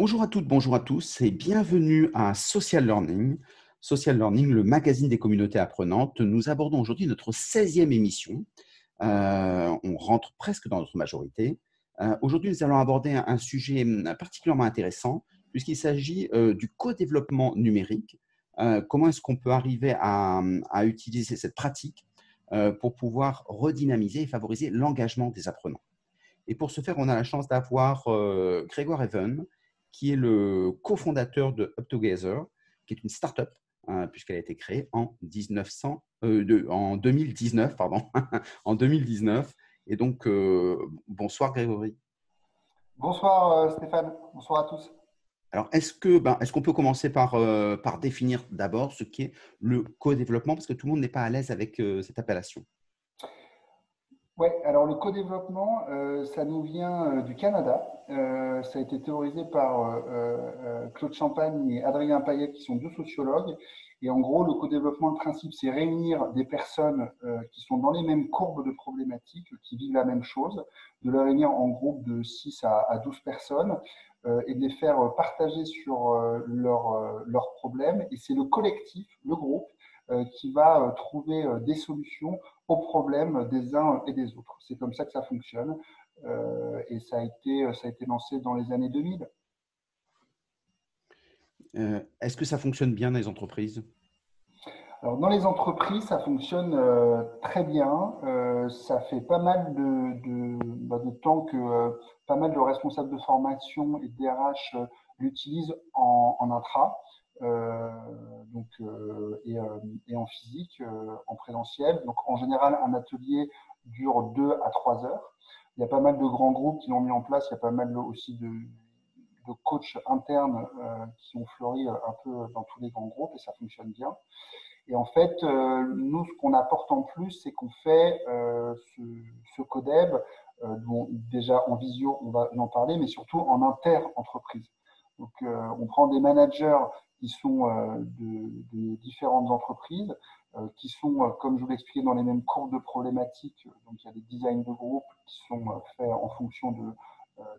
bonjour à toutes, bonjour à tous et bienvenue à Social Learning. Social Learning, le magazine des communautés apprenantes. Nous abordons aujourd'hui notre 16e émission. Euh, on rentre presque dans notre majorité. Euh, aujourd'hui, nous allons aborder un, sujet hum, particulièrement intéressant puisqu'il s'agit euh, du co-développement numérique. comment est-ce qu'on peut arriver à, à, utiliser cette pratique pour pouvoir redynamiser et favoriser l'engagement des apprenants? Et pour ce faire, on a la chance d'avoir Grégoire Even, qui est le cofondateur de Up Together, qui est une start-up, hein, puisqu'elle a été créée en, 1900, euh, en 2019. Pardon, en 2019. Et donc, euh, bonsoir Grégory. Bonsoir euh, Stéphane, bonsoir à tous. Alors, est-ce que, ben, est-ce qu'on peut commencer par, par définir d'abord ce qu'est le co-développement, parce que tout le monde n'est pas à l'aise avec cette appellation? Oui, alors le co-développement, euh, ça nous vient euh, du Canada. Euh, ça a été théorisé par Claude Champagne et Adrien Payet, qui sont deux sociologues. Et en gros, le co-développement, le principe, c'est réunir des personnes qui sont dans les mêmes courbes de problématiques, qui vivent la même chose, de les réunir en groupe de 6 à 12 personnes et de les faire partager sur leurs leur problèmes. Et c'est le collectif, le groupe, qui va trouver des solutions aux problèmes des uns et des autres. C'est comme ça que ça fonctionne euh, et ça a, été, ça a été lancé dans les années 2000. Euh, est-ce que ça fonctionne bien dans les entreprises? Alors, dans les entreprises, ça fonctionne euh, très bien. ça fait pas mal de, bah, de, temps que pas mal de responsables de formation et de DRH l'utilisent en, en, intra. Euh, euh, et, euh, en physique, en présentiel. Donc en général, un atelier dure deux à trois heures. Il y a pas mal de grands groupes qui l'ont mis en place. Il y a pas mal aussi de, coachs internes qui ont fleuri un peu dans tous les grands groupes et ça fonctionne bien. Et en fait, nous, ce qu'on apporte en plus, c'est qu'on fait ce, ce, codeb, déjà en visio, on va en parler, mais surtout en inter-entreprise. Donc, on prend des managers qui sont euh, de, différentes entreprises, euh, qui sont, euh, comme je vous l'expliquais, dans les mêmes courbes de problématiques. Donc, il y a des designs de groupe qui sont faits en fonction de,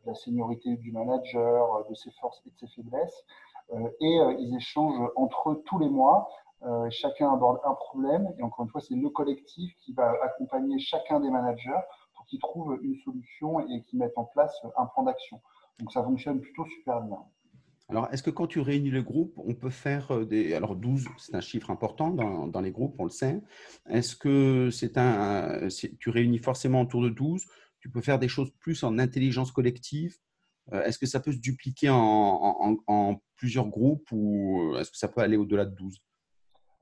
la seniorité du manager, de ses forces et de ses faiblesses. et ils échangent entre eux tous les mois. chacun aborde un problème. Et encore une fois, c'est le collectif qui va accompagner chacun des managers pour qu'ils trouvent une solution et qu'ils mettent en place un plan d'action. Donc, ça fonctionne plutôt super bien. Alors, est-ce que quand tu réunis le groupe, on peut faire euh, des. Alors, 12, c'est un chiffre important dans, dans, les groupes, on le sait. Est-ce que c'est un. Tu réunis forcément autour de 12 Tu peux faire des choses plus en intelligence collective? Euh, Est-ce que ça peut se dupliquer en, en, plusieurs groupes ou est-ce que ça peut aller au-delà de 12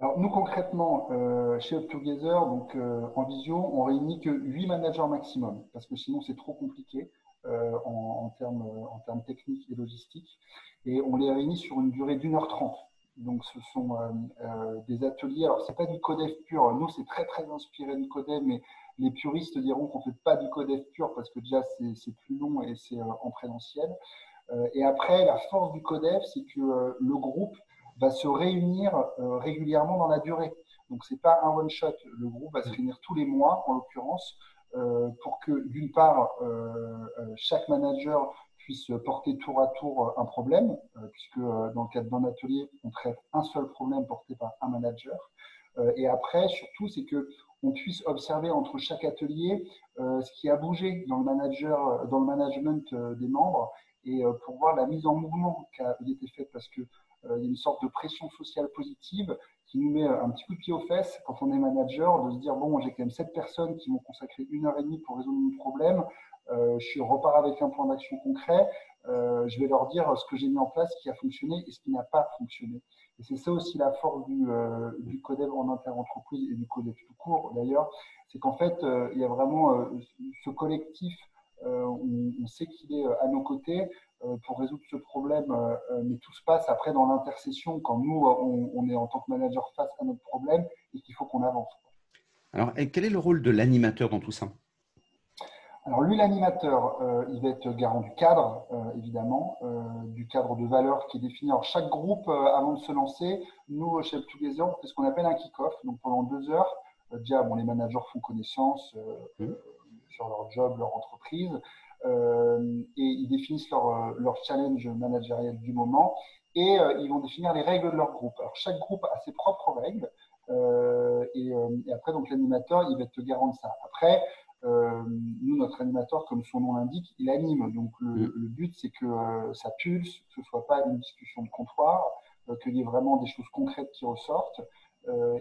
alors nous concrètement, euh, chez Up Together, donc en visio, on réunit que 8 managers maximum, parce que sinon c'est trop compliqué en, en, termes, en termes techniques et logistiques et on les réunit sur une durée d'une heure trente. Donc, ce sont euh, euh, des ateliers. Alors, c'est pas du codev pur. Nous, c'est très, très inspiré de codev, mais les puristes diront qu'on fait pas du codev pur parce que déjà, c'est plus long et c'est euh, en présentiel. et après, la force du codev, c'est que le groupe va se réunir régulièrement dans la durée. Donc, c'est pas un one shot. Le groupe va se réunir tous les mois, en l'occurrence, pour que, d'une part, chaque manager puisse porter tour à tour un problème, euh, puisque euh, dans le cadre d'un atelier, on traite un seul problème porté par un manager. Euh, et après, surtout, c'est que on puisse observer entre chaque atelier ce qui a bougé dans le, dans le management des membres et pour voir la mise en mouvement qui a été faite parce que il y a une sorte de pression sociale positive qui nous met un petit coup de pied aux fesses quand on est manager, de se dire bon, j'ai quand même sept personnes qui m'ont consacré une heure et demie pour résoudre mon problème. Euh, je repars avec un plan d'action concret. Euh, je vais leur dire ce que j'ai mis en place, ce qui a fonctionné et ce qui n'a pas fonctionné. Et c'est ça aussi la force du, euh, du codev en interentreprise et du codev tout court d'ailleurs, c'est qu'en fait, il y a vraiment ce collectif, on, sait qu'il est à nos côtés pour résoudre ce problème, mais tout se passe après dans l'intercession quand nous, on, on, est en tant que manager face à notre problème et qu'il faut qu'on avance. Alors, quel est le rôle de l'animateur dans tout ça? Alors lui, l'animateur, euh, il va être garant du cadre, euh, évidemment, euh, du cadre de valeur qui est défini. Alors chaque groupe, avant de se lancer, nous, chez Together, on fait ce qu'on appelle un kick-off. Donc pendant deux heures, déjà, bon, les managers font connaissance mmh. Sur leur job, leur entreprise. et ils définissent leur, leur challenge managériel du moment et ils vont définir les règles de leur groupe. Alors chaque groupe a ses propres règles. Et, et, après, donc l'animateur, il va être garant de ça. Après, euh, nous, notre animateur, comme son nom l'indique, il anime. Donc le, but, c'est que euh, ça pulse, que ce soit pas une discussion de comptoir, euh, qu'il y ait vraiment des choses concrètes qui ressortent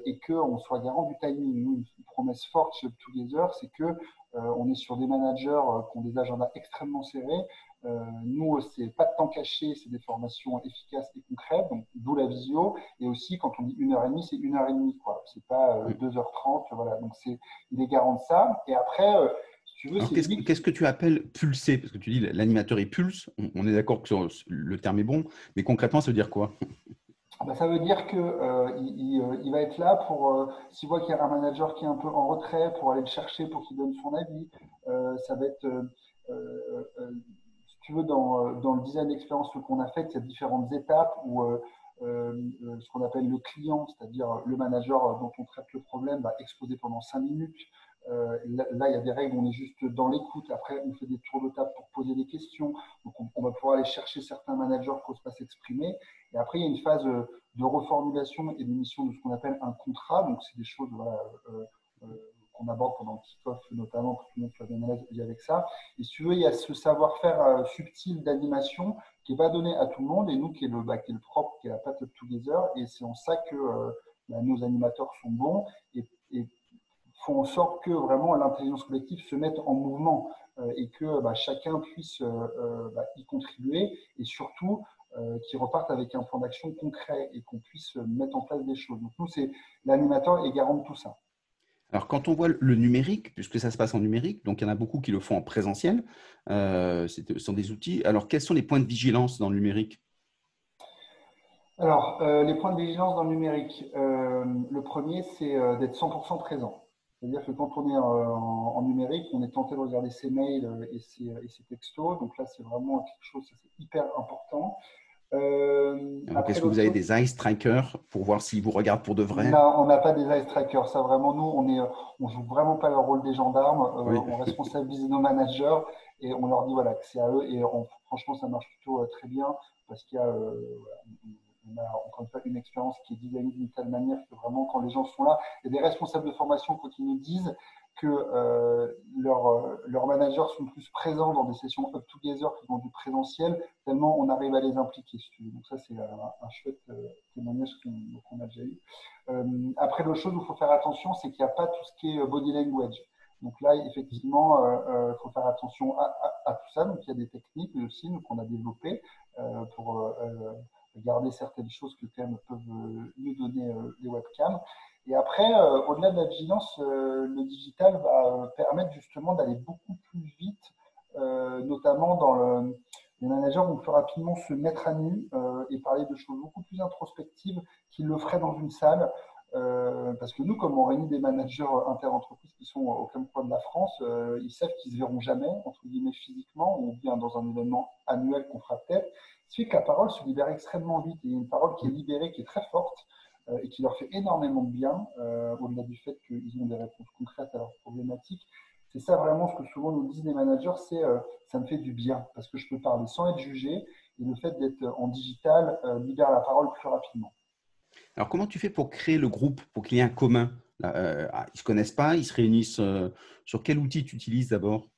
et qu'on soit garant du timing. Nous, une promesse forte chez Together, c'est que on est sur des managers qui ont des agendas extrêmement serrés. Euh, nous, c'est pas de temps caché, c'est des formations efficaces et concrètes, donc d'où la visio. Et aussi, quand on dit une heure et demie, c'est une heure et demie, quoi. C'est pas 2h30, euh, voilà. Donc, c'est, il est garant de ça. Et après, euh, si tu veux, qu'est-ce, que tu appelles pulser? Parce que tu dis l'animateur, il pulse. On, est d'accord que le terme est bon, mais concrètement, ça veut dire quoi? Bah, ça veut dire qu'il il, il, va être là pour, s'il voit qu'il y a un manager qui est un peu en retrait, pour aller le chercher, pour qu'il donne son avis. ça va être tu veux, dans, euh, dans le design d'expérience qu'on a fait, il y a différentes étapes où euh, euh, ce qu'on appelle le client, c'est-à-dire le manager dont on traite le problème, va exposer pendant cinq minutes. Là, il y a des règles, on est juste dans l'écoute. Après, on fait des tours de table pour poser des questions. Donc, on, va pouvoir aller chercher certains managers qui n'osent pas s'exprimer. Et après, il y a une phase de reformulation et d'émission de ce qu'on appelle un contrat. Donc, c'est des choses voilà, qu'on aborde pendant le kick-off, notamment pour tout le monde soit bien à l'aise avec ça. Et si tu veux, il y a ce savoir-faire euh, subtil d'animation qui n'est pas donné à tout le monde, et nous, qui est le, bah, qui est le propre, qui est la patte together, et c'est en ça que euh, bah, nos animateurs sont bons et, font en sorte que vraiment l'intelligence collective se mette en mouvement euh, et que bah, chacun puisse y contribuer, et surtout qui repartent avec un plan d'action concret et qu'on puisse mettre en place des choses. Donc nous, c'est l'animateur est garant de tout ça. Alors, quand on voit le numérique, puisque ça se passe en numérique, donc il y en a beaucoup qui le font en présentiel, euh, ce sont des outils. Alors, quels sont les points de vigilance dans le numérique? Alors, euh, les points de vigilance dans le numérique, euh, le premier, c'est d'être 100% présent. C'est-à-dire que quand on est en, numérique, on est tenté de regarder ses mails et ses, et ses textos. Donc là, c'est vraiment quelque chose, c'est hyper important. Euh, Est-ce que vous avez des ice trackers pour voir s'ils vous regardent pour de vrai? Non, on n'a pas des ice trackers. Ça, vraiment, nous, on est, on joue vraiment pas le rôle des gendarmes. Euh, on responsabilise nos managers et on leur dit voilà que c'est à eux. Et franchement, ça marche plutôt euh, très bien parce qu'il y a, euh, on a encore une fois une expérience qui est designée d'une telle manière que vraiment, quand les gens sont là, il y a des responsables de formation ils nous disent que euh, leurs leur managers sont plus présents dans des sessions up together que dans du présentiel, tellement on arrive à les impliquer. Donc ça, c'est un, chouette euh, témoignage qu'on a déjà eu. Euh, après, l'autre chose où il faut faire attention, c'est qu'il n'y a pas tout ce qui est body language. Donc là, effectivement, il faut faire attention à, tout ça. Donc il y a des techniques aussi qu'on a développées pour garder certaines choses que quand même peuvent nous donner les webcams. Et après, euh, au-delà de la vigilance, euh, le digital va euh, permettre justement d'aller beaucoup plus vite, notamment dans le, les managers vont plus rapidement se mettre à nu et parler de choses beaucoup plus introspectives qu'ils le feraient dans une salle. parce que nous, comme on réunit des managers inter-entreprises qui sont au plein coin de la France, ils savent qu'ils se verront jamais, entre guillemets, physiquement, ou bien dans un événement annuel qu'on fera peut-être. Ce qui fait que la parole se libère extrêmement vite. Et il y a une parole qui est libérée, qui est très forte, euh, et qui leur fait énormément de bien, euh, au-delà du fait qu'ils ont des réponses concrètes à leurs problématiques. C'est ça vraiment ce que souvent nous disent les managers, c'est euh, ça me fait du bien parce que je peux parler sans être jugé et le fait d'être en digital libère la parole plus rapidement. Alors comment tu fais pour créer le groupe, pour qu'il y ait un commun? Ah, Ils ne se connaissent pas, ils se réunissent. sur quel outil tu utilises d'abord?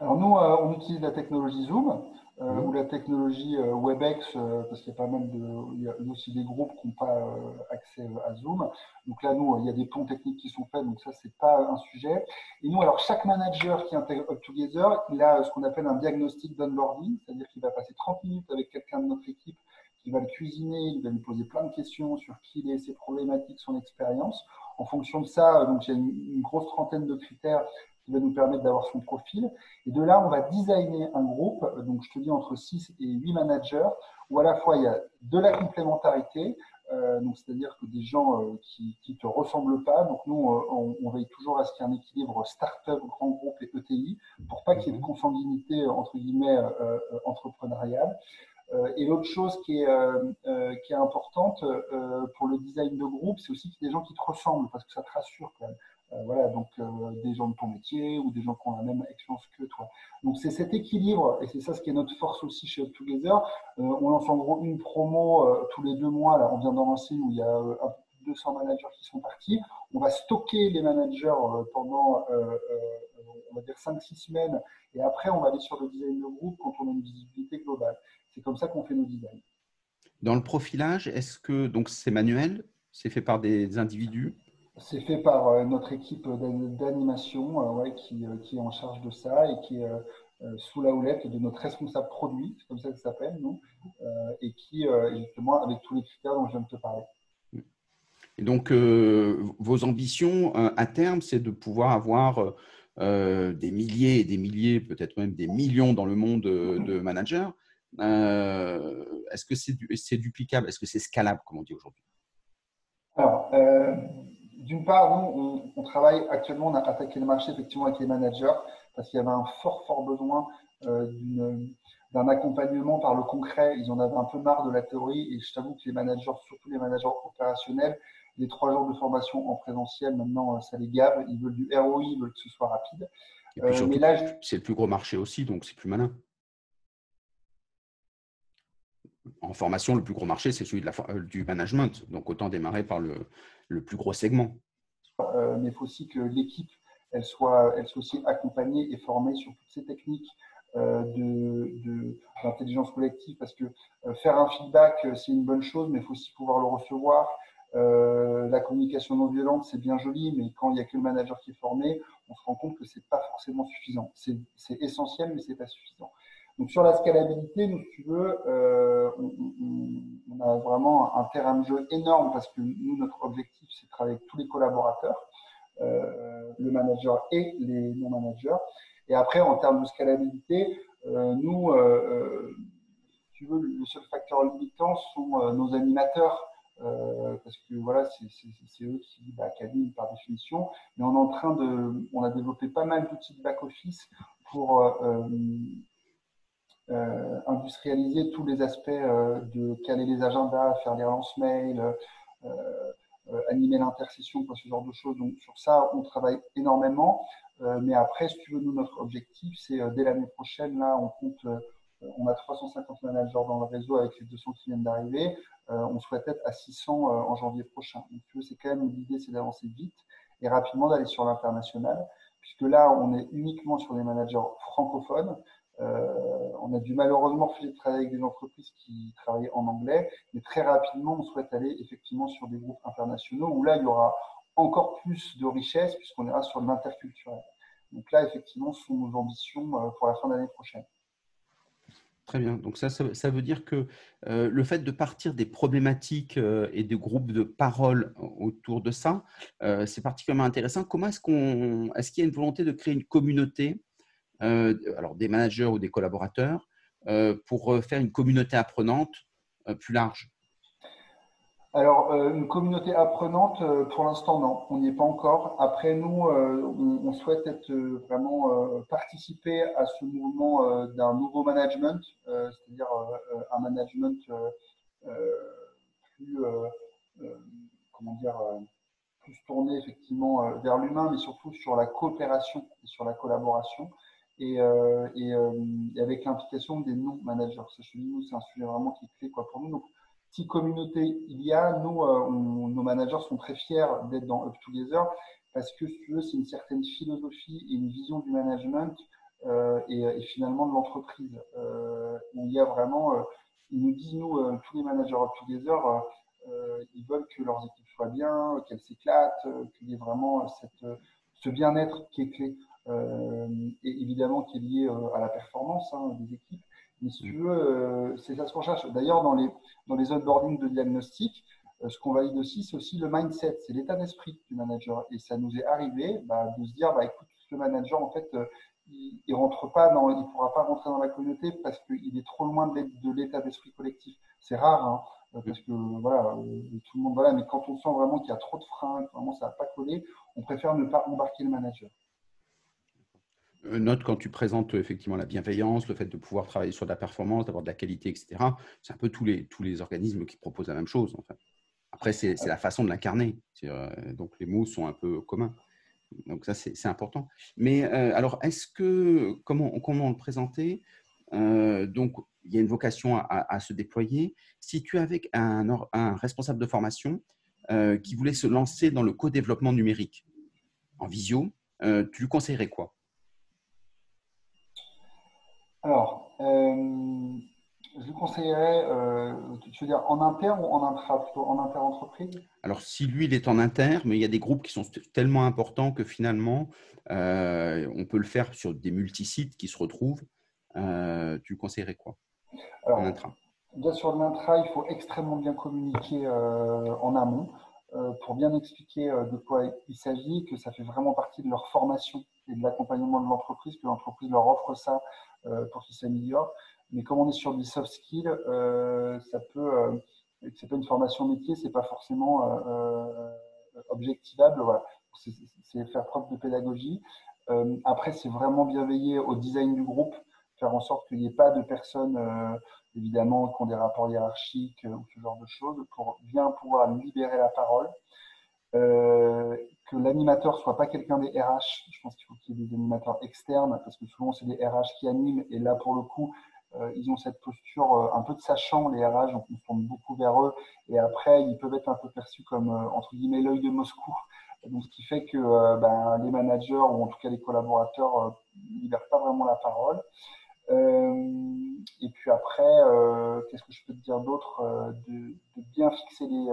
Alors nous, on utilise la technologie Zoom. Euh, mhm. ou la technologie euh, WebEx, euh, parce qu'il y a pas mal de, il y a aussi des groupes qui n'ont pas accès à Zoom. Donc là, nous, il y a des ponts techniques qui sont faits, donc ça, c'est pas un sujet. Et nous, alors, chaque manager qui intègre Up Together, il a ce qu'on appelle un diagnostic d'onboarding, c'est-à-dire qu'il va passer 30 minutes avec quelqu'un de notre équipe qui va le cuisiner, il va lui poser plein de questions sur qui il est, ses problématiques, son expérience. En fonction de ça, donc il y a une grosse trentaine de critères qui va nous permettre d'avoir son profil. Et de là, on va designer un groupe, donc je te dis entre 6 et 8 managers, où à la fois il y a de la complémentarité, euh, donc c'est-à-dire que des gens euh, qui ne te ressemblent pas. Donc nous, euh, on, veille toujours à ce qu'il y ait un équilibre start-up, grand groupe et ETI, pour pas qu'il y ait de mhm. consanguinité entre guillemets entrepreneuriale. et l'autre chose qui est, qui est importante pour le design de groupe, c'est aussi qu'il y ait des gens qui te ressemblent, parce que ça te rassure quand même. Voilà, donc des gens de ton métier ou des gens qui ont la même expérience que toi. Donc c'est cet équilibre, et c'est ça ce qui est notre force aussi chez Up Together. on lance en gros une promo tous les deux mois, là on vient d'en lancer où il y a un peu plus de 200 managers qui sont partis. On va stocker les managers pendant, on va dire, 5-6 semaines, et après on va aller sur le design de groupe quand on a une visibilité globale. C'est comme ça qu'on fait nos designs. Dans le profilage, est-ce que donc c'est manuel? C'est fait par des individus? C'est fait par euh, notre équipe d'animation euh, qui, euh, qui, est en charge de ça et qui est sous la houlette de notre responsable produit, c'est comme ça que ça s'appelle, nous, et qui, justement, avec tous les critères dont je viens de te parler. Et donc, vos ambitions à terme, c'est de pouvoir avoir des milliers et des milliers, peut-être même des millions dans le monde de managers. Est-ce que c'est duplicable? Est-ce que c'est scalable, comme on dit aujourd'hui? Alors, d'une part, nous, on, travaille actuellement, on a attaqué le marché effectivement avec les managers parce qu'il y avait un fort, fort besoin euh, d'un accompagnement par le concret. Ils en avaient un peu marre de la théorie et je t'avoue que les managers, surtout les managers opérationnels, les trois jours de formation en présentiel, maintenant, ça les gave. Ils veulent du ROI, ils veulent que ce soit rapide. c'est le plus gros marché aussi, donc c'est plus malin en formation, le plus gros marché, c'est celui de la, euh, du management. Donc, autant démarrer par le, le plus gros segment. Euh, mais il faut aussi que l'équipe, elle soit, elle soit aussi accompagnée et formée sur toutes ces techniques euh, d'intelligence de, collective, parce que faire un feedback, c'est une bonne chose, mais il faut aussi pouvoir le recevoir. la communication non violente, c'est bien joli, mais quand il n'y a que le manager qui est formé, on se rend compte que c'est pas forcément suffisant. C'est essentiel, mais c'est pas suffisant. Donc sur la scalabilité, nous, si tu veux, euh, on, a vraiment un terrain de jeu énorme parce que nous, notre objectif, c'est de travailler avec tous les collaborateurs, euh, le manager et les non-managers. Et après, en termes de scalabilité, euh, nous, si tu veux, le seul facteur limitant sont nos animateurs. parce que voilà, c'est eux qui, bah, par définition. Mais on est en train de, on a développé pas mal d'outils de back office pour euh, industrialiser tous les aspects euh, de caler les agendas, faire les relances mail, euh, animer l'intercession, ce genre de choses. Donc sur ça, on travaille énormément. mais après, si tu veux, nous, notre objectif, c'est dès l'année prochaine, là, on compte on a 350 managers dans le réseau avec les 200 qui viennent d'arriver. on souhaite être à 600 en janvier prochain. Donc, c'est quand même l'idée, c'est d'avancer vite et rapidement d'aller sur l'international, puisque là, on est uniquement sur des managers francophones. Euh, on a dû malheureusement de travailler avec des entreprises qui travaillent en anglais, mais très rapidement, on souhaite aller effectivement sur des groupes internationaux où là, il y aura encore plus de richesse puisqu'on ira sur l'interculturel. Donc là, effectivement, ce sont nos ambitions euh, pour la fin d'année prochaine. Très bien. Donc ça, ça, veut dire que euh, le fait de partir des problématiques et des groupes de parole autour de ça, c'est particulièrement intéressant. Comment est-ce qu'on, est-ce qu'il y a une volonté de créer une communauté alors des managers ou des collaborateurs, euh, pour euh, faire une communauté apprenante plus large alors, une communauté apprenante, pour l'instant, non, on n'y est pas encore. Après, nous, on, souhaite être vraiment participer à ce mouvement d'un nouveau management, c'est-à-dire un management plus, comment dire, plus tourné effectivement vers l'humain, mais surtout sur la coopération et sur la collaboration. Euh, euh, et, avec l'implication des non-managers. Ça, nous, c'est un sujet vraiment qui est clé quoi, pour nous. Donc, si communauté il y a, nous, euh, nos managers sont très fiers d'être dans Up Together parce que, si tu veux, c'est une certaine philosophie et une vision du management et, finalement de l'entreprise il y a vraiment, ils nous disent, nous, tous les managers Up Together, ils veulent que leurs équipes soient bien, qu'elles s'éclatent, qu'il y ait vraiment cette, ce bien-être qui est clé. Euh, et évidemment qui est lié euh, à la performance hein, des équipes. Mais si tu veux, euh, c'est ça ce qu'on cherche. D'ailleurs, dans les, dans les onboarding de diagnostic, ce qu'on valide aussi, c'est aussi le mindset, c'est l'état d'esprit du manager. Et ça nous est arrivé bah, de se dire, bah, écoute, ce manager, en fait, il, ne rentre pas dans, il pourra pas rentrer dans la communauté parce qu'il est trop loin de l'état d'esprit collectif. C'est rare, hein, parce que voilà, tout le monde voilà, mais quand on sent vraiment qu'il y a trop de freins, que vraiment ça va pas coller, on préfère ne pas embarquer le manager. Euh, note quand tu présentes effectivement la bienveillance, le fait de pouvoir travailler sur de la performance, d'avoir de la qualité, etc. C'est un peu tous les, tous les organismes qui proposent la même chose. Après, c'est la façon de l'incarner. Euh, donc, les mots sont un peu communs. Donc ça, c'est important. Mais alors, est-ce que, comment, comment le présenter? Donc, il y a une vocation à, se déployer. Si tu es avec un, un responsable de formation qui voulait se lancer dans le co-développement numérique en visio, tu lui conseillerais quoi? Alors, je lui conseillerais, euh, tu veux dire en interne ou en intra, plutôt en inter-entreprise? Alors, si lui, il est en inter, mais il y a des groupes qui sont tellement importants que finalement, euh, on peut le faire sur des multisites qui se retrouvent. Euh, tu conseillerais quoi? En intra. Déjà sur l'intra, il faut extrêmement bien communiquer en amont pour bien expliquer de quoi il s'agit, que ça fait vraiment partie de leur formation et de l'accompagnement de l'entreprise, que l'entreprise leur offre ça pour qu'ils s'améliorent. Mais comme on est sur du soft skill, euh, ça peut, euh, c'est pas une formation métier, c'est pas forcément euh, euh, objectivable. Voilà. C'est faire preuve de pédagogie. après, c'est vraiment bien veiller au design du groupe, faire en sorte qu'il n'y ait pas de personnes, évidemment, qui ont des rapports hiérarchiques ou ce genre de choses, pour bien pouvoir libérer la parole. Euh, que l'animateur soit pas quelqu'un des RH. Je pense qu'il faut qu'il y ait des animateurs externes parce que souvent c'est des RH qui animent et là pour le coup euh, ils ont cette posture euh, un peu de sachant, les RH, donc on se tourne beaucoup vers eux. Et après, ils peuvent être un peu perçus comme, euh, entre guillemets, l'œil de Moscou. Donc, ce qui fait que ben, les managers, ou en tout cas les collaborateurs, ne libèrent pas vraiment la parole. et puis après, qu'est-ce que je peux te dire d'autre de, bien fixer les.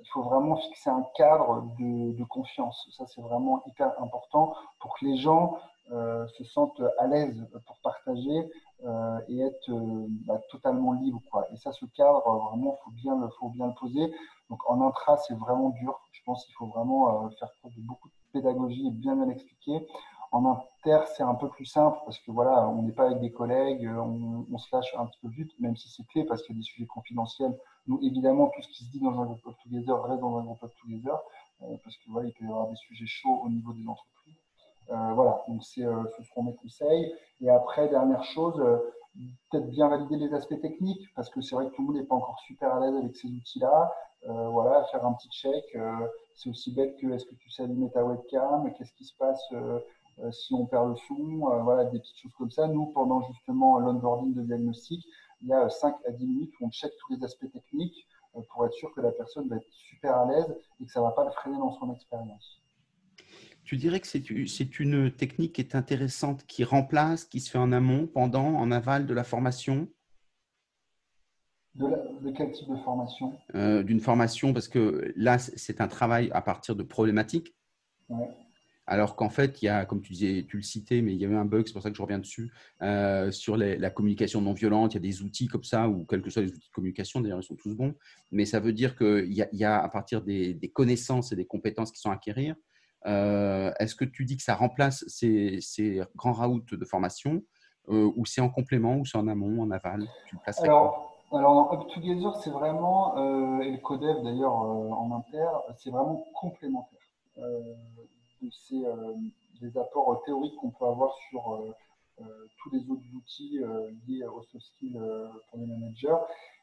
Il faut vraiment fixer un cadre de, confiance. Ça, c'est vraiment hyper important pour que les gens se sentent à l'aise pour partager euh, et être euh, bah, totalement libre. Et ça, ce cadre, euh, vraiment, faut bien, faut bien le poser. Donc en intra, c'est vraiment dur. Je pense qu'il faut vraiment faire preuve de beaucoup de pédagogie et bien bien expliquer. En inter, c'est un peu plus simple parce que voilà, on n'est pas avec des collègues, on, se lâche un petit peu vite, même si c'est clé parce qu'il y a des sujets confidentiels. Nous, évidemment, tout ce qui se dit dans un groupe of together reste dans un groupe of together parce que voilà, il peut y avoir des sujets chauds au niveau des entreprises. Euh, voilà, donc c'est euh, ce seront mes conseils. Et après, dernière chose, euh, peut-être bien valider les aspects techniques, parce que c'est vrai que tout le monde n'est pas encore super à l'aise avec ces outils-là. voilà, faire un petit check. c'est aussi bête que est-ce que tu sais allumer ta webcam, qu'est-ce qui se passe si on perd le son, voilà, des petites choses comme ça. Nous, pendant justement l'onboarding de diagnostic, il y a 5 à 10 minutes où on check tous les aspects techniques pour être sûr que la personne va être super à l'aise et que ça ne va pas le freiner dans son expérience. Tu dirais que c'est une technique qui est intéressante, qui remplace, qui se fait en amont, pendant, en aval de la formation? De, quel type de formation? Euh, D'une formation, parce que là, c'est un travail à partir de problématiques. Alors qu'en fait, il y a, comme tu disais, tu le citais, mais il y avait un bug, c'est pour ça que je reviens dessus, euh, sur la communication non violente. Il y a des outils comme ça, ou quels que soient les outils de communication, d'ailleurs, ils sont tous bons. Mais ça veut dire qu'il y, y, a à partir des, des, connaissances et des compétences qui sont à acquérir, euh, est-ce que tu dis que ça remplace ces, grands routes de formation euh, ou c'est en complément ou c'est en amont, en aval? Tu alors, alors, Up Together, c'est vraiment, euh, et le CODEV d'ailleurs en inter, c'est vraiment complémentaire de ces, des apports théoriques qu'on peut avoir sur tous les autres outils liés aux soft skills pour les managers.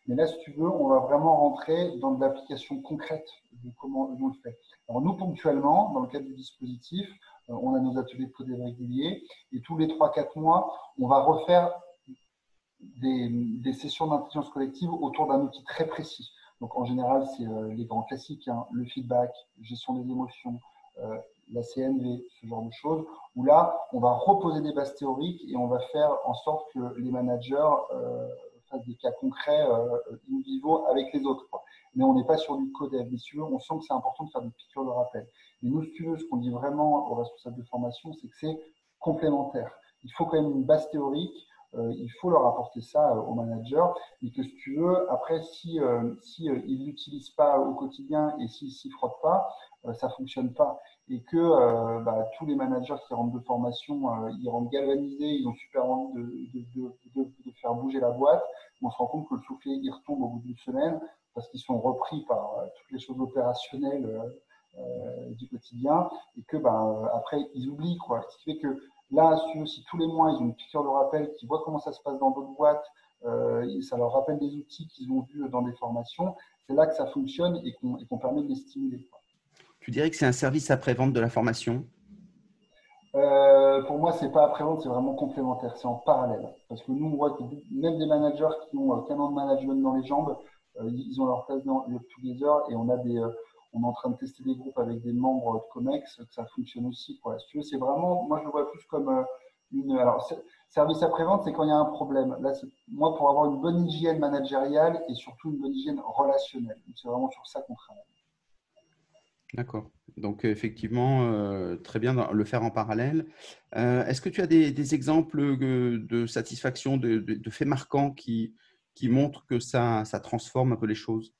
Mais là, si tu veux, on va vraiment rentrer dans l'application concrète de comment on le fait. Alors nous, ponctuellement, dans le cadre du dispositif, euh, on a nos ateliers de code réguliers et tous les 3-4 mois, on va refaire des, sessions d'intelligence collective autour d'un outil très précis. Donc en général, c'est euh, les grands classiques, hein, le feedback, gestion des émotions, euh, la CNV, ce genre de choses, où là, on va reposer des bases théoriques et on va faire en sorte que les managers des cas concrets euh, in vivo avec les autres. Mais on n'est pas sur du code Mais si tu veux, on sent que c'est important de faire des piqûres de rappel. Mais nous, si tu veux, ce qu'on dit vraiment aux responsables de formation, c'est que c'est complémentaire. Il faut quand même une base théorique. Euh, il faut leur apporter ça euh, aux managers, mais que si tu veux, après, si, si ils l'utilisent pas au quotidien et s'ils s'y frottent pas, ça fonctionne pas et que euh, bah, tous les managers qui rentrent de formation, euh, ils rentrent galvanisés, ils ont super envie de, de, de, de, faire bouger la boîte. On se rend compte que le soufflet, il retombe au bout d'une semaine parce qu'ils sont repris par euh, toutes les choses opérationnelles du quotidien et que bah, après, ils oublient. Quoi. Ce qui fait que là, si tous les mois, ils ont une piqûre de rappel, qui voient comment ça se passe dans d'autres boîtes, ça leur rappelle des outils qu'ils ont vus dans des formations, c'est là que ça fonctionne et qu'on permet de les stimuler. Tu dirais que c'est un service après-vente de la formation? Euh, pour moi, c'est pas après-vente, c'est vraiment complémentaire, c'est en parallèle. Parce que nous, on voit que même des managers qui ont euh, qu'un an de management dans les jambes, euh, ils ont leur place dans le Together et on a des, on est en train de tester des groupes avec des membres de Comex, que ça fonctionne aussi. Si tu veux, c'est vraiment, moi, je le vois plus comme une. Alors, service après-vente, c'est quand il y a un problème. Là, moi, pour avoir une bonne hygiène managériale et surtout une bonne hygiène relationnelle. C'est vraiment sur ça qu'on travaille. D'accord. Donc, effectivement, euh, très bien le faire en parallèle. Euh, est-ce que tu as des, exemples euh, de satisfaction, de, faits marquants qui, montrent que ça, transforme un peu les choses?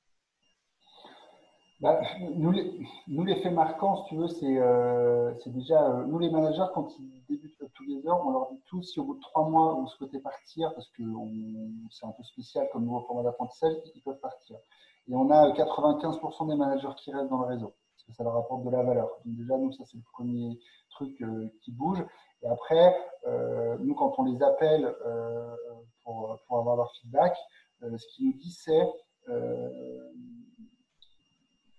Bah, nous, les, faits marquants, si tu veux, c'est déjà, nous les managers, quand ils débutent tous les heures, on leur dit tous si au bout de trois mois vous souhaitez partir, parce que c'est un peu spécial comme nouveau format d'apprentissage, ils peuvent partir. Et on a 95% des managers qui restent dans le réseau ça leur apporte de la valeur. Donc déjà, nous, ça c'est le premier truc euh, qui bouge. Et après, euh, nous, quand on les appelle euh, pour, pour, avoir leur feedback, ce qu'ils nous disent, c'est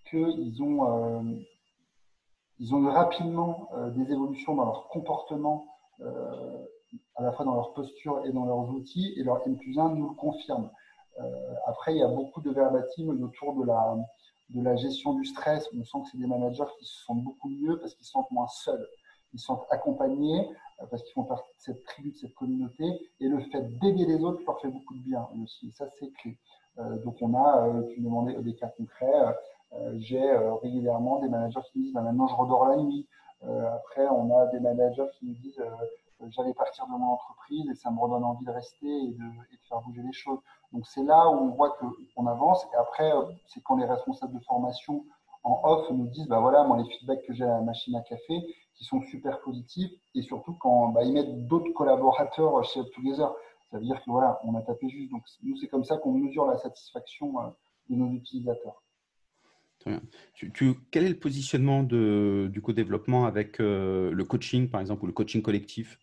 qu'ils ont, ont rapidement des évolutions dans leur comportement, à la fois dans leur posture et dans leurs outils, et leur N plus 1 nous le confirme. après, il y a beaucoup de verbatim autour de la, de la gestion du stress, on sent que c'est des managers qui se sentent beaucoup mieux parce qu'ils se sentent moins seuls. Ils se sentent accompagnés euh, parce qu'ils font partie de cette tribu, de cette communauté. Et le fait d'aider les autres leur fait beaucoup de bien aussi. Ça, c'est clé. Euh, donc, on a, euh, tu me demandais des cas concrets. J'ai régulièrement des managers qui me disent bah, maintenant je redors la nuit. après, on a des managers qui nous disent j'allais partir de mon entreprise et ça me redonne envie de rester et de, faire bouger les choses. Donc c'est là où on voit qu'on avance. Et après, c'est quand les responsables de formation en off nous disent, bah voilà, moi les feedbacks que j'ai à la machine à café, qui sont super positifs, et surtout quand bah, ils mettent d'autres collaborateurs chez Together. Ça veut dire que voilà, on a tapé juste. Donc nous, c'est comme ça qu'on mesure la satisfaction euh, de nos utilisateurs. Très bien. Quel est le positionnement du co-développement avec euh, le coaching, par exemple, ou le coaching collectif?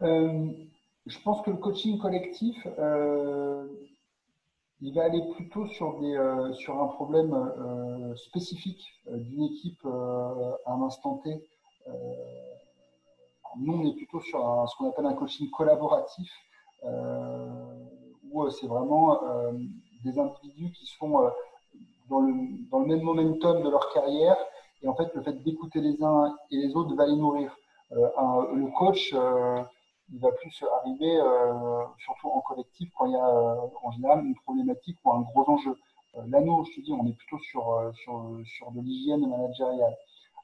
Je pense que le coaching collectif, euh, il va aller plutôt sur, des, euh, sur un problème euh, spécifique d'une équipe à un instant T. nous, on est plutôt sur ce qu'on appelle un coaching collaboratif, où c'est vraiment des individus qui sont dans le même momentum de leur carrière. Et en fait, le fait d'écouter les uns et les autres va les nourrir. le coach, il va plus arriver, euh, surtout en collectif, quand il y a euh, en général une problématique ou un gros enjeu. Euh, nous, je te dis, on est plutôt sur, sur, sur de l'hygiène managériale.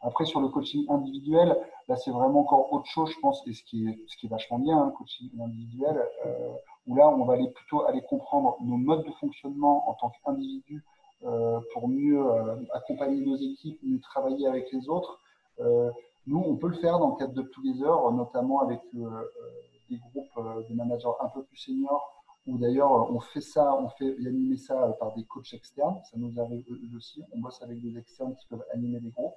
Après, sur le coaching individuel, là, c'est vraiment encore autre chose, je pense, et ce qui est, ce qui est vachement bien, hein, le coaching individuel, euh, où là, on va aller plutôt aller comprendre nos modes de fonctionnement en tant qu'individu pour mieux accompagner nos équipes, mieux travailler avec les autres. Nous, on peut le faire dans le cadre de Together, notamment avec euh, euh, des groupes euh, de managers un peu plus seniors, où d'ailleurs on fait ça, on fait animer ça par des coachs externes. Ça nous arrive aussi. On bosse avec des externes qui peuvent animer des groupes.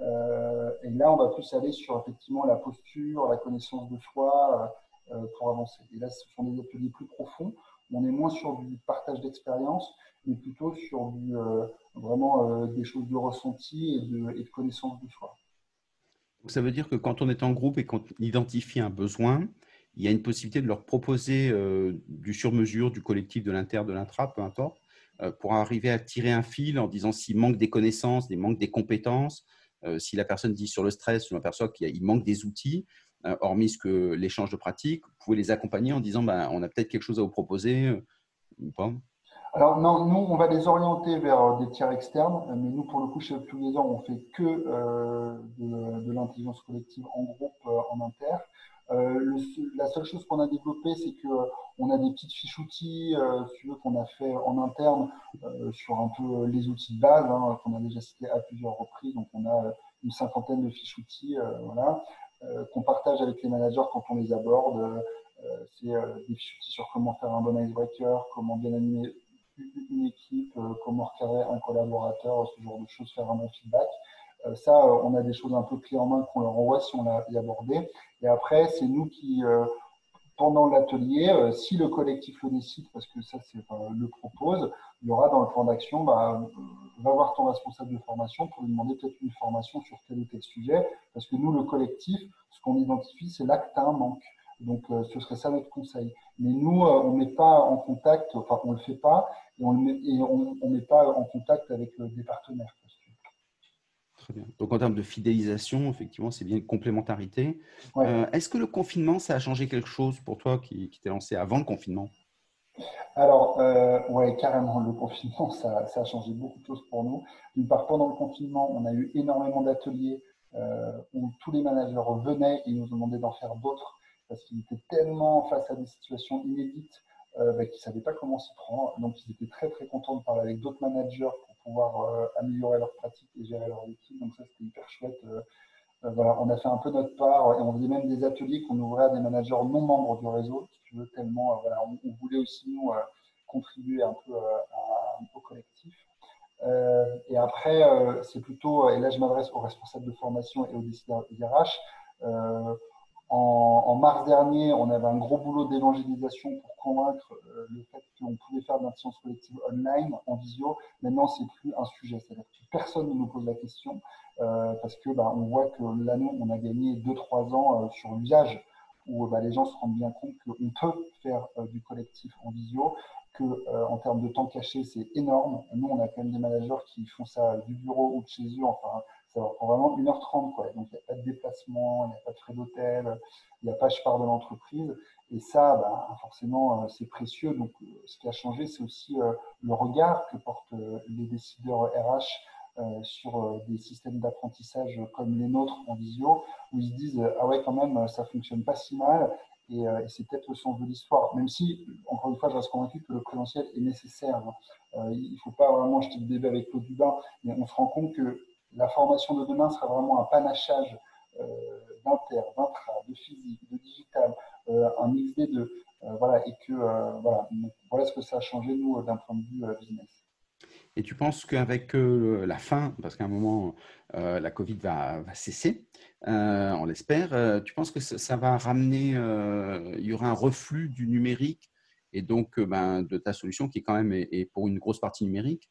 et là, on va plus aller sur effectivement la posture, la connaissance de soi pour avancer. Et là, ce sont des ateliers plus profonds. On est moins sur du partage d'expérience, mais plutôt sur du, vraiment des choses de ressenti et de, et de connaissance de soi ça veut dire que quand on est en groupe et qu'on identifie un besoin, il y a une possibilité de leur proposer euh, du sur-mesure, du collectif, de l'inter, de l'intra, peu importe, euh, pour arriver à tirer un fil en disant s'il manque des connaissances, s'il manque des compétences, euh, si la personne dit sur le stress, on aperçoit qu'il manque des outils, hormis ce que l'échange de pratiques, vous pouvez les accompagner en disant ben, on a peut-être quelque chose à vous proposer ou pas alors non, nous, on va les orienter vers euh, des tiers externes, euh, mais nous, pour le coup, chez Together, on fait que euh, de, l'intelligence collective en groupe, en inter. la seule chose qu'on a développée, c'est que on a des petites fiches outils, si qu'on a fait en interne sur un peu les outils de base, hein, qu'on a déjà cité à plusieurs reprises. Donc, on a une cinquantaine de fiches outils, voilà, qu'on partage avec les managers quand on les aborde. c'est des fiches outils sur comment faire un bon icebreaker, comment bien animer une équipe, euh, comment recadrer un collaborateur, ce genre de choses, faire un bon feedback. Euh, ça, euh, on a des choses un peu clés en main qu'on leur envoie si on l'a abordé. Et après, c'est nous qui, pendant l'atelier, si le collectif le décide, parce que ça c'est le propose, il y aura dans le plan d'action, bah, va voir ton responsable de formation pour lui demander peut-être une formation sur tel ou tel sujet, parce que nous, le collectif, ce qu'on identifie, c'est là que tu as un manque. Donc, ce serait ça notre conseil. Mais nous, on n'est pas en contact, enfin, on ne le fait pas, et on ne met pas en contact avec des partenaires. Donc en termes de fidélisation, effectivement, c'est bien une complémentarité. Euh, est-ce que le confinement, ça a changé quelque chose pour toi qui, qui t'es lancé avant le confinement? Alors, euh, ouais, carrément, le confinement, ça, a changé beaucoup de choses pour nous. D'une part, pendant le confinement, on a eu énormément d'ateliers euh, où tous les managers venaient et nous demandaient d'en faire d'autres parce qu'ils étaient tellement face à des situations inédites bah, qu'ils ne savaient pas comment s'y prendre. Donc, ils étaient très, très contents de parler avec d'autres managers pouvoir euh, améliorer leur pratique et gérer leur équipe. Donc ça, c'était hyper chouette. Euh, euh, voilà, on a fait un peu notre part et on faisait même des ateliers qu'on ouvrait à des managers non membres du réseau, si tu veux, tellement voilà, on, voulait aussi nous contribuer un peu au collectif. et après, c'est plutôt, et là je m'adresse aux responsables de formation et aux décideurs IRH, en, mars dernier, on avait un gros boulot d'évangélisation pour convaincre euh, le fait qu'on pouvait faire de collective online, en visio. Maintenant, c'est plus un sujet. C'est-à-dire que personne ne nous pose la question euh, parce que bah, on voit que l'année, on a gagné 2-3 ans euh, sur l'usage où bah, les gens se rendent bien compte qu'on peut faire du collectif en visio, que en termes de temps caché, c'est énorme. Nous, on a quand même des managers qui font ça du bureau ou de chez eux. Enfin, ça va prendre vraiment 1h30. Quoi. Donc, il n'y a pas de déplacement, il n'y a pas de frais d'hôtel, il n'y a pas je pars de l'entreprise. Et ça, bah, forcément, euh, c'est précieux. Donc, euh, ce qui a changé, c'est aussi euh, le regard que portent les décideurs RH sur des systèmes d'apprentissage comme les nôtres en visio, où ils se disent Ah ouais, quand même, ça fonctionne pas si mal. Et, c'est peut-être le sens de l'histoire. Même si, encore une fois, je reste convaincu que le présentiel est nécessaire. Il ne faut pas vraiment jeter le bébé avec l'eau du bain, mais on se rend compte que la formation de demain sera vraiment un panachage euh, d'inter, d'intra, de physique, de digital, euh, un mix des. Euh, voilà, et que voilà, ce que ça a changé, nous, d'un point de vue business. Et tu penses qu'avec la fin, parce qu'à un moment, la Covid va, cesser, on l'espère, tu penses que ça, va ramener, il y aura un reflux du numérique et donc ben, de ta solution qui quand même est pour une grosse partie numérique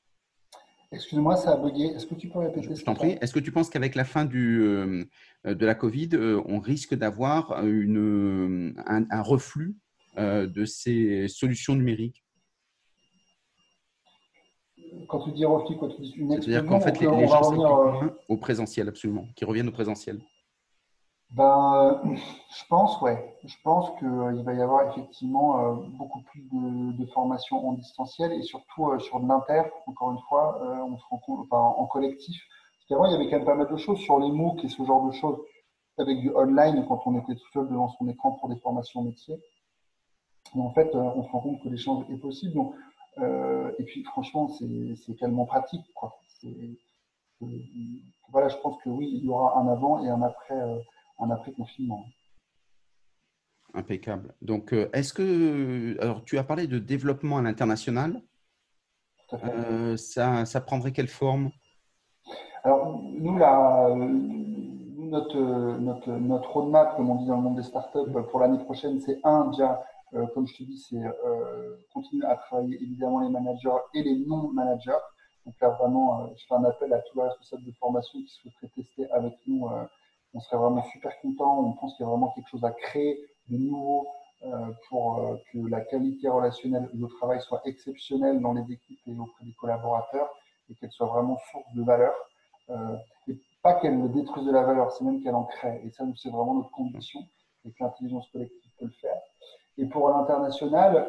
Excuse-moi, ça a bugué. Est-ce que tu peux répéter Je t'en prie. Est-ce que tu penses qu'avec la fin du, euh, de la Covid, euh, on risque d'avoir une, un, reflux euh, de ces solutions numériques? Quand tu dis reflux, quand tu dis une C'est-à-dire qu'en fait, les, les gens revenir, au présentiel, absolument, qui reviennent au présentiel. Ben, je pense, ouais. Je pense qu'il euh, va y avoir effectivement euh, beaucoup plus de, de formations en distanciel et surtout euh, sur de l'inter, encore une fois, on se rend compte, enfin, en collectif. Parce qu'avant, il y avait quand même pas mal de choses sur les MOOC et ce genre de choses avec du online quand on était tout seul devant son écran pour des formations métiers. Mais en fait, on se rend compte que l'échange est possible. Donc, et puis, franchement, c'est tellement pratique. Quoi. voilà, je pense que oui, il y aura un avant et un après après-confinement. Impeccable. Donc, euh, est-ce que. Alors, tu as parlé de développement à l'international. Euh, ça, ça, prendrait quelle forme? Alors, nous, la, notre, notre, notre, roadmap, comme on dit dans le monde des startups, pour l'année prochaine, c'est un, déjà, euh, comme je te dis, c'est continuer à travailler évidemment les managers et les non-managers. Donc là, vraiment, je fais un appel à tous les responsables de formation qui souhaiteraient tester avec nous on serait vraiment super content. On pense qu'il y a vraiment quelque chose à créer de nouveau euh, pour euh, que la qualité relationnelle au travail soit exceptionnelle dans les équipes et auprès des collaborateurs et qu'elle soit vraiment source de valeur. Euh, et pas qu'elle ne détruise de la valeur, c'est même qu'elle en crée. Et ça, c'est vraiment notre condition et que l'intelligence collective peut le faire. Et pour l'international,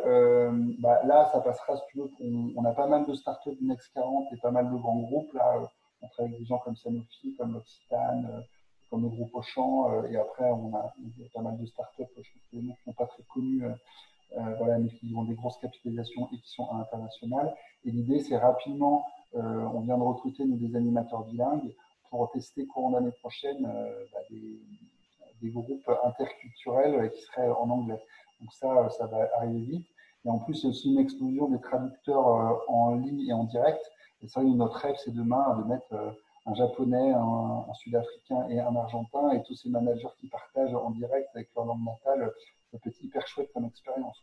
bah, là, ça passera, si tu veux, on, a pas mal de startups du Next 40 et pas mal de grands groupes. Là, on travaille avec des gens comme Sanofi, comme Occitane, comme le groupe Auchan. Euh, et après, on a, pas mal de startups, je pense sont pas très connus, euh, euh, voilà, mais qui ont des grosses capitalisations et qui sont à l'international. Et l'idée, c'est rapidement, on vient de recruter nous, des animateurs bilingues pour tester courant d'année prochaine bah, des, des, groupes interculturels qui seraient en anglais. Donc ça, ça va arriver vite. Et en plus, a aussi une explosion des traducteurs en ligne et en direct. Et ça, notre rêve, c'est demain de mettre un japonais, un, sud-africain et un argentin, et tous ces managers qui partagent en direct avec leur langue natale peut être hyper chouette comme expérience.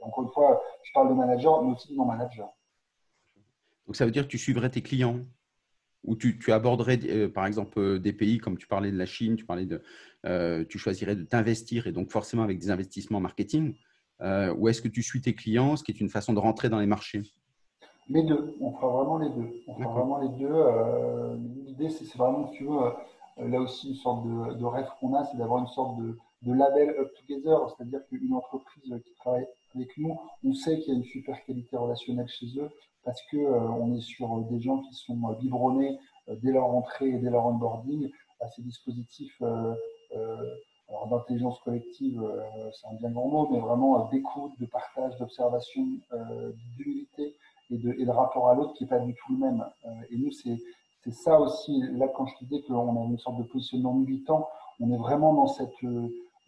encore une fois, je parle de manager, mais aussi de non-manager. Donc ça veut dire que tu suivrais tes clients? Ou tu, aborderais euh, par exemple euh, des pays comme tu parlais de la Chine, tu parlais de, euh, tu choisirais de t'investir et donc forcément avec des investissements marketing, ou est-ce que tu suis tes clients, ce qui est une façon de rentrer dans les marchés? Les deux, on fera vraiment les deux. On fera vraiment les deux. L'idée, c'est vraiment, si tu veux, là aussi une sorte de, rêve qu'on a, c'est d'avoir une sorte de, de label Up Together, c'est-à-dire qu'une entreprise qui travaille avec nous, on sait qu'il y a une super qualité relationnelle chez eux parce que euh, on est sur des gens qui sont euh, biberonnés euh, dès leur entrée et dès leur onboarding à ces dispositifs d'intelligence collective, c'est un bien grand mot, mais vraiment d'écoute, de partage, d'observation, d'humilité et de, de rapport à l'autre qui n'est pas du tout le même. et nous, c'est ça aussi, là, quand je disais qu'on a une sorte de positionnement militant, on est vraiment dans cette,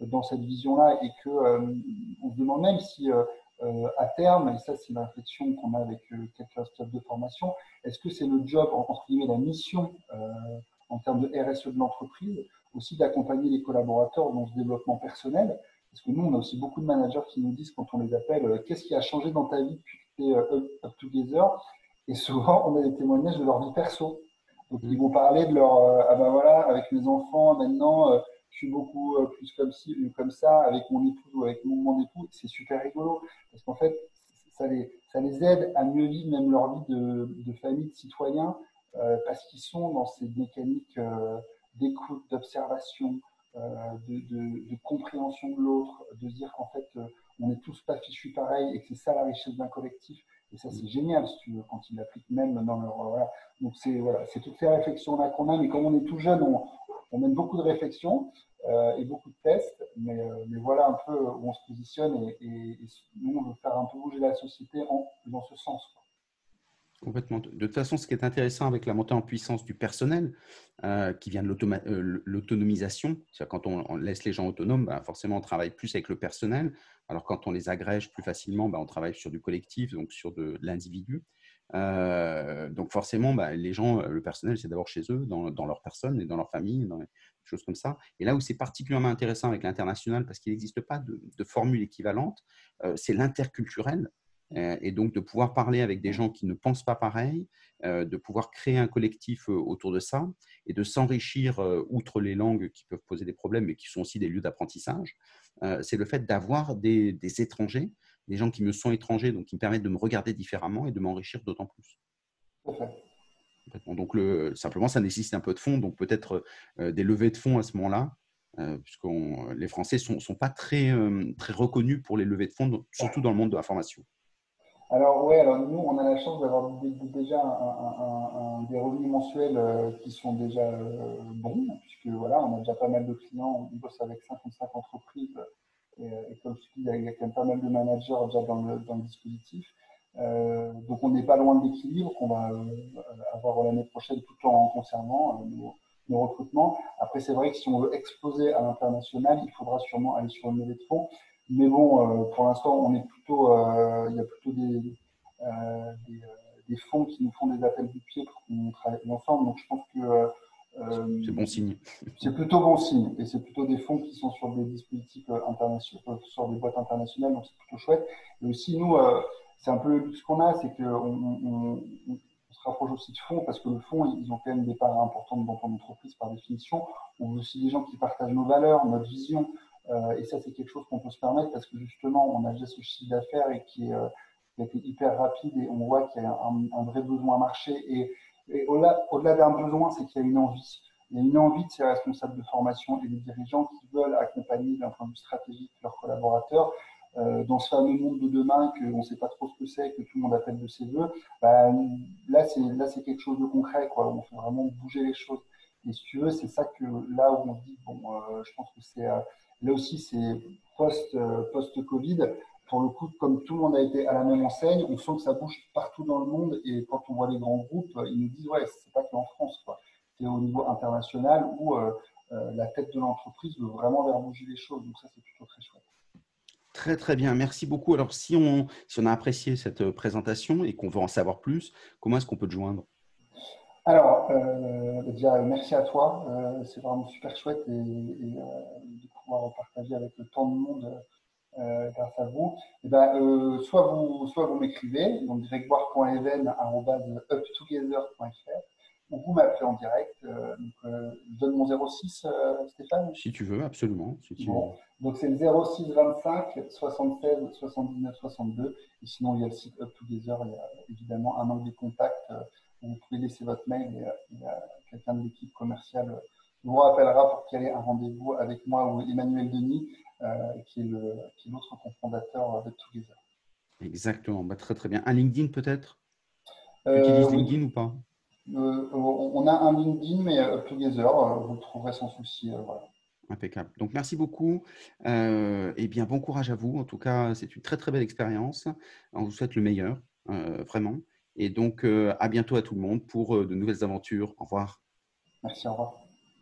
dans cette vision-là et que euh, on se demande même si euh, euh, à terme, et ça c'est une réflexion qu'on a avec quelques staff de formation, est-ce que c'est le job, entre guillemets, la mission en termes de RSE de l'entreprise, aussi d'accompagner les collaborateurs dans ce développement personnel? Parce que nous, on a aussi beaucoup de managers qui nous disent quand on les appelle, qu'est-ce qui a changé dans ta vie es up, together Et souvent, on a des témoignages de leur vie perso. Donc, ils vont parler de leur, ah ben voilà, avec mes enfants, maintenant, je suis beaucoup euh, plus comme ci ou comme ça avec mon époux ou avec mon, mon époux, c'est super rigolo parce qu'en fait, ça les, ça les aide à mieux vivre même leur vie de, de famille, de citoyens, euh, parce qu'ils sont dans ces mécaniques euh, d'écoute, d'observation, de, de, compréhension de l'autre, de dire qu'en fait, on n'est tous pas fichus pareil et que c'est ça la richesse d'un collectif. Et ça, c'est génial, si tu veux, quand ils l'appliquent même dans leur. Voilà. Donc, c'est voilà, toutes ces réflexions-là qu'on a, mais comme on est tout jeune, on, on mène beaucoup de réflexions euh, et beaucoup de tests, mais, euh, mais, voilà un peu où on se positionne et, nous, on veut faire un peu bouger la société en, dans ce sens. Complètement. De toute façon, ce qui est intéressant avec la montée en puissance du personnel, euh, qui vient de l'autonomisation, c'est-à-dire quand on, laisse les gens autonomes, ben, forcément on travaille plus avec le personnel, alors quand on les agrège plus facilement, ben, on travaille sur du collectif, donc sur de l'individu. Euh, donc forcément, bah, les gens, euh, le personnel, c'est d'abord chez eux, dans, leur personne et dans leur famille, dans des choses comme ça. Et là où c'est particulièrement intéressant avec l'international, parce qu'il n'existe pas de, formule équivalente, euh, c'est l'interculturel. Et donc de pouvoir parler avec des gens qui ne pensent pas pareil, de pouvoir créer un collectif autour de ça et de s'enrichir, outre les langues qui peuvent poser des problèmes, mais qui sont aussi des lieux d'apprentissage, c'est le fait d'avoir des, étrangers des gens qui me sont étrangers, donc qui me permettent de me regarder différemment et de m'enrichir d'autant plus. Donc, le, simplement, ça nécessite un peu de fonds, donc peut-être euh, des levées de fonds à ce moment-là, euh, puisque les Français ne sont, pas très, euh, très reconnus pour les levées de fonds, surtout dans le monde de la formation. Alors, oui, alors nous, on a la chance d'avoir déjà un, des revenus mensuels qui sont déjà bons, puisque voilà, on a déjà pas mal de clients, on bosse avec 55 entreprises et, et, comme je dis, il y, a, quand même pas mal de managers déjà dans le, dans le dispositif. Euh, donc on n'est pas loin de l'équilibre qu'on va euh, avoir l'année prochaine tout en conservant euh, nos, nos, recrutements. Après, c'est vrai que si on veut exploser à l'international, il faudra sûrement aller sur une levée de fonds. Mais bon, pour l'instant, on est plutôt, il y a plutôt des, des, des, fonds qui nous font des appels du pied pour qu'on travaille ensemble. Donc je pense que euh, c'est bon signe. C'est plutôt bon signe. Et c'est plutôt des fonds qui sont sur des dispositifs euh, internationaux, euh, sur des boîtes internationales, donc c'est plutôt chouette. Et aussi, nous, c'est un peu ce qu'on a, c'est qu'on on, on, se rapproche aussi de fonds parce que le fonds, ils ont quand même des parts importantes dans ton entreprise par définition. On veut aussi des gens qui partagent nos valeurs, notre vision. Et ça, c'est quelque chose qu'on peut se permettre parce que justement, on a déjà ce chiffre d'affaires et qui, est, qui a été hyper rapide et on voit qu'il y a un, vrai besoin à marcher. Et et au-delà d'un besoin, c'est qu'il y a une envie. Il y a une envie de ces responsables de formation et des dirigeants qui veulent accompagner d'un point de vue stratégique leurs collaborateurs euh, dans ce fameux monde de demain qu'on ne sait pas trop ce que c'est, que tout le monde appelle de ses voeux. Bah, là, c'est quelque chose de concret. Quoi. On fait vraiment bouger les choses. Et si tu veux, c'est ça que là où on dit, bon, euh, je pense que c'est euh, là aussi, c'est post-Covid. post covid pour le coup, comme tout le monde a été à la même enseigne, on sent que ça bouge partout dans le monde. Et quand on voit les grands groupes, ils nous disent ouais, c'est pas qu'en France, c'est au niveau international où euh, euh, la tête de l'entreprise veut vraiment faire bouger les choses. Donc ça, c'est plutôt très chouette. Très très bien, merci beaucoup. Alors si on, si on a apprécié cette présentation et qu'on veut en savoir plus, comment est-ce qu'on peut te joindre? Alors, euh, déjà, merci à toi. Euh, c'est vraiment super chouette et, de pouvoir partager avec tant de monde grâce à vous. Et eh ben, soit vous, soit vous m'écrivez, donc grégoire.even.uptogether.fr ou vous m'appelez en direct. donc, donne mon 06, Stéphane Si tu veux, absolument. Si tu bon. Donc, c'est le 06 25 76 79 62. Et sinon, il y a le site Up Together. Il y a évidemment un onglet contact vous pouvez laisser votre mail et, quelqu'un de l'équipe commerciale vous rappellera pour qu'il y ait un rendez-vous avec moi ou Emmanuel Denis, euh, qui est l'autre cofondateur de Together. Exactement, bah, très très bien. Un LinkedIn peut-être? Tu euh, utilises LinkedIn ou pas? Euh, On a un LinkedIn, mais Together, vous le trouverez sans souci. Impeccable. Donc, merci beaucoup. et bien, bon courage à vous. En tout cas, c'est une très, très belle expérience. On vous souhaite le meilleur, vraiment. Et donc, euh, à bientôt à tout le monde pour euh, de nouvelles aventures. Au revoir. Merci, au revoir.